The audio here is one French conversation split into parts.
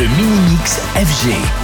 le mini-mix FG.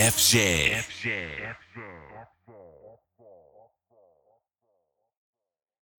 FJ. FJ. FJ.